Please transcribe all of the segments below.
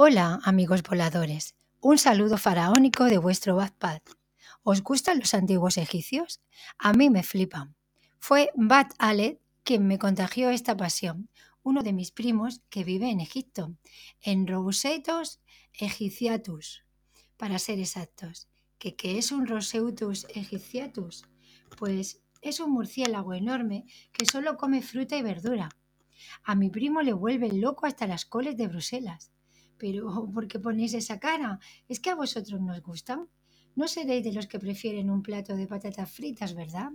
Hola, amigos voladores. Un saludo faraónico de vuestro Batpad. ¿Os gustan los antiguos egipcios? A mí me flipan. Fue Bat Alet quien me contagió esta pasión, uno de mis primos que vive en Egipto, en Rosetos Egyptiatus, para ser exactos. ¿Qué, qué es un Roseutus Egyptiatus? Pues es un murciélago enorme que solo come fruta y verdura. A mi primo le vuelve loco hasta las coles de Bruselas. Pero, ¿por qué ponéis esa cara? ¿Es que a vosotros nos gustan? No seréis de los que prefieren un plato de patatas fritas, ¿verdad?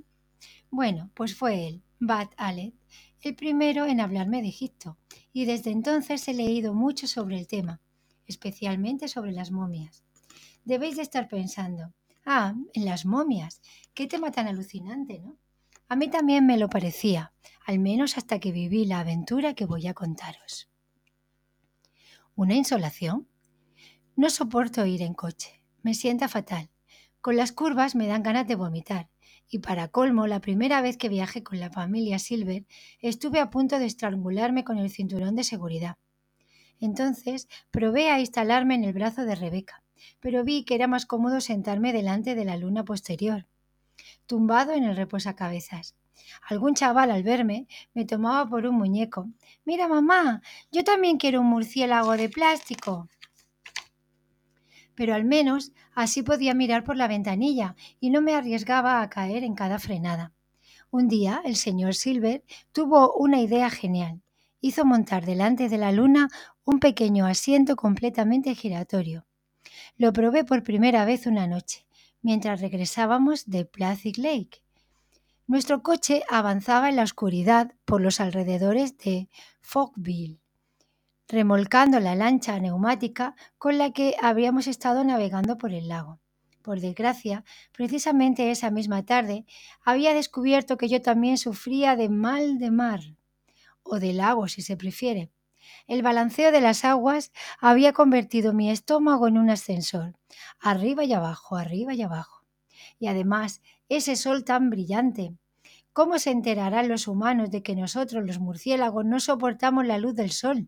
Bueno, pues fue él, Bat Alet, el primero en hablarme de Egipto, y desde entonces he leído mucho sobre el tema, especialmente sobre las momias. Debéis de estar pensando, ah, en las momias, qué tema tan alucinante, ¿no? A mí también me lo parecía, al menos hasta que viví la aventura que voy a contaros. ¿Una insolación? No soporto ir en coche, me sienta fatal. Con las curvas me dan ganas de vomitar. Y para colmo, la primera vez que viajé con la familia Silver, estuve a punto de estrangularme con el cinturón de seguridad. Entonces probé a instalarme en el brazo de Rebeca, pero vi que era más cómodo sentarme delante de la luna posterior, tumbado en el reposacabezas. Algún chaval al verme me tomaba por un muñeco. Mira, mamá, yo también quiero un murciélago de plástico. Pero al menos así podía mirar por la ventanilla y no me arriesgaba a caer en cada frenada. Un día el señor Silver tuvo una idea genial. Hizo montar delante de la luna un pequeño asiento completamente giratorio. Lo probé por primera vez una noche, mientras regresábamos de Plastic Lake. Nuestro coche avanzaba en la oscuridad por los alrededores de Fogville, remolcando la lancha neumática con la que habíamos estado navegando por el lago. Por desgracia, precisamente esa misma tarde había descubierto que yo también sufría de mal de mar, o de lago si se prefiere. El balanceo de las aguas había convertido mi estómago en un ascensor, arriba y abajo, arriba y abajo. Y además, ese sol tan brillante. ¿Cómo se enterarán los humanos de que nosotros, los murciélagos, no soportamos la luz del sol?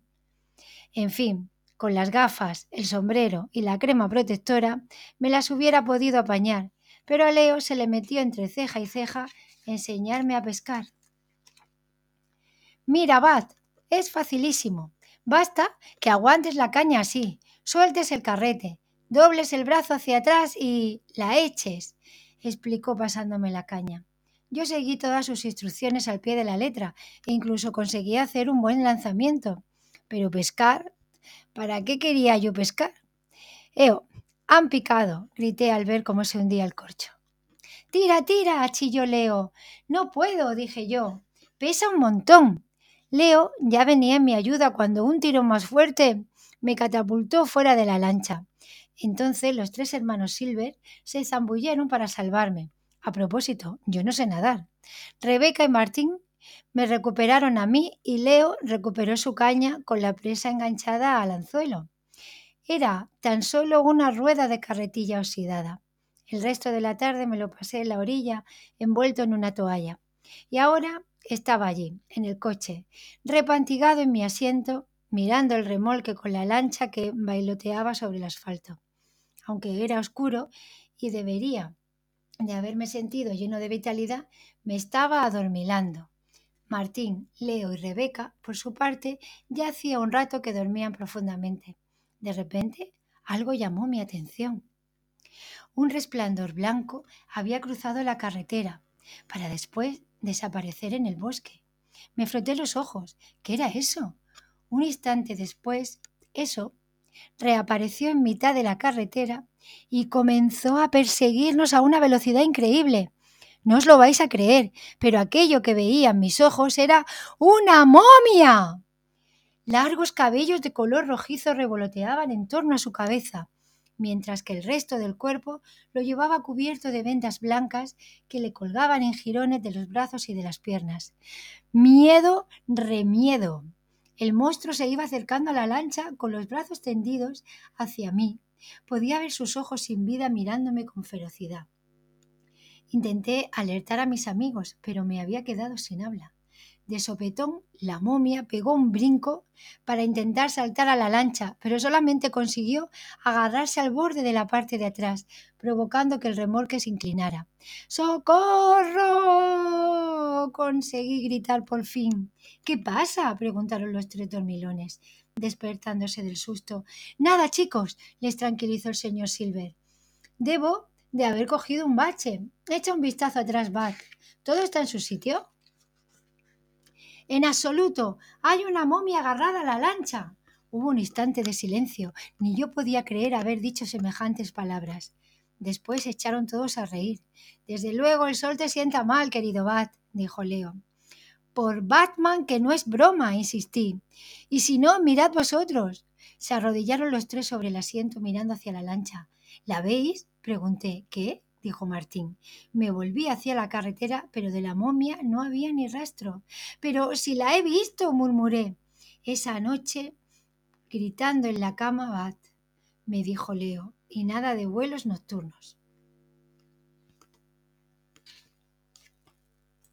En fin, con las gafas, el sombrero y la crema protectora me las hubiera podido apañar, pero a Leo se le metió entre ceja y ceja enseñarme a pescar. Mira, Bat, es facilísimo. Basta que aguantes la caña así, sueltes el carrete, dobles el brazo hacia atrás y la eches, explicó pasándome la caña. Yo seguí todas sus instrucciones al pie de la letra e incluso conseguí hacer un buen lanzamiento. Pero pescar, ¿para qué quería yo pescar? Eo, han picado, grité al ver cómo se hundía el corcho. Tira, tira, chilló Leo. No puedo, dije yo. Pesa un montón. Leo ya venía en mi ayuda cuando un tiro más fuerte me catapultó fuera de la lancha. Entonces los tres hermanos Silver se zambulleron para salvarme. A propósito, yo no sé nadar. Rebeca y Martín me recuperaron a mí y Leo recuperó su caña con la presa enganchada al anzuelo. Era tan solo una rueda de carretilla oxidada. El resto de la tarde me lo pasé en la orilla, envuelto en una toalla. Y ahora estaba allí, en el coche, repantigado en mi asiento, mirando el remolque con la lancha que bailoteaba sobre el asfalto. Aunque era oscuro y debería de haberme sentido lleno de vitalidad, me estaba adormilando. Martín, Leo y Rebeca, por su parte, ya hacía un rato que dormían profundamente. De repente, algo llamó mi atención. Un resplandor blanco había cruzado la carretera para después desaparecer en el bosque. Me froté los ojos. ¿Qué era eso? Un instante después, eso reapareció en mitad de la carretera y comenzó a perseguirnos a una velocidad increíble. No os lo vais a creer, pero aquello que veían mis ojos era una momia. Largos cabellos de color rojizo revoloteaban en torno a su cabeza, mientras que el resto del cuerpo lo llevaba cubierto de vendas blancas que le colgaban en jirones de los brazos y de las piernas. Miedo, remiedo. El monstruo se iba acercando a la lancha con los brazos tendidos hacia mí. Podía ver sus ojos sin vida mirándome con ferocidad. Intenté alertar a mis amigos, pero me había quedado sin habla. De sopetón, la momia pegó un brinco para intentar saltar a la lancha, pero solamente consiguió agarrarse al borde de la parte de atrás, provocando que el remolque se inclinara. ¡Socorro! Conseguí gritar por fin. ¿Qué pasa? preguntaron los tres dormilones, despertándose del susto. Nada, chicos, les tranquilizó el señor Silver. Debo de haber cogido un bache. Echa un vistazo atrás, Bat. ¿Todo está en su sitio? En absoluto. Hay una momia agarrada a la lancha. Hubo un instante de silencio. Ni yo podía creer haber dicho semejantes palabras. Después echaron todos a reír. Desde luego el sol te sienta mal, querido Bat, dijo Leo. Por Batman que no es broma, insistí. Y si no, mirad vosotros. Se arrodillaron los tres sobre el asiento mirando hacia la lancha. ¿La veis? pregunté. ¿Qué? Dijo Martín. Me volví hacia la carretera, pero de la momia no había ni rastro. Pero si la he visto, murmuré. Esa noche, gritando en la cama, Bat, me dijo Leo, y nada de vuelos nocturnos.